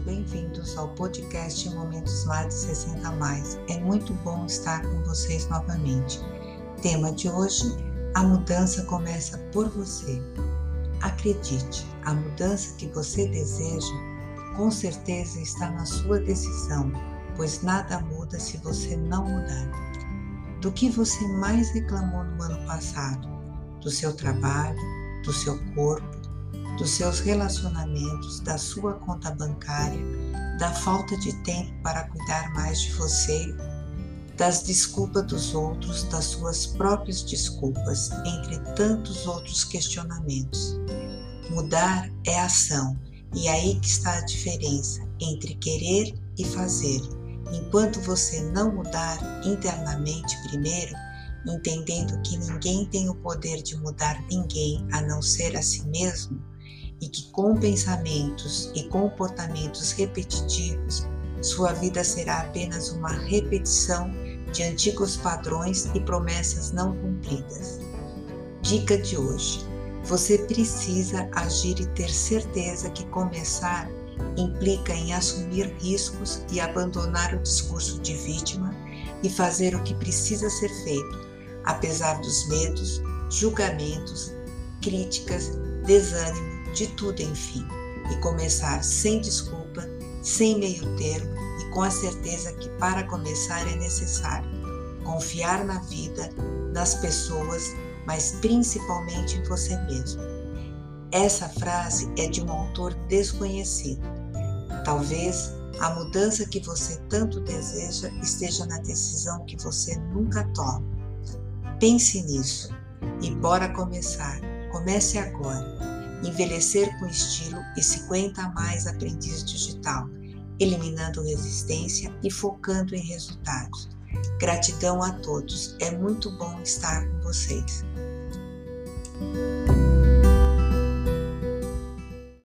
bem-vindos ao podcast Momentos Mais de 60 Mais. É muito bom estar com vocês novamente. Tema de hoje: a mudança começa por você. Acredite, a mudança que você deseja com certeza está na sua decisão, pois nada muda se você não mudar. Do que você mais reclamou no ano passado? Do seu trabalho, do seu corpo, dos seus relacionamentos, da sua conta bancária, da falta de tempo para cuidar mais de você, das desculpas dos outros, das suas próprias desculpas, entre tantos outros questionamentos. Mudar é ação, e é aí que está a diferença entre querer e fazer. Enquanto você não mudar internamente primeiro, entendendo que ninguém tem o poder de mudar ninguém a não ser a si mesmo, e que com pensamentos e comportamentos repetitivos, sua vida será apenas uma repetição de antigos padrões e promessas não cumpridas. Dica de hoje: você precisa agir e ter certeza que começar implica em assumir riscos e abandonar o discurso de vítima e fazer o que precisa ser feito, apesar dos medos, julgamentos, críticas, desânimo de tudo, enfim, e começar sem desculpa, sem meio termo e com a certeza que para começar é necessário confiar na vida, nas pessoas, mas principalmente em você mesmo. Essa frase é de um autor desconhecido. Talvez a mudança que você tanto deseja esteja na decisão que você nunca toma. Pense nisso e bora começar. Comece agora envelhecer com estilo e 50 a mais aprendiz digital, eliminando resistência e focando em resultados. Gratidão a todos, é muito bom estar com vocês.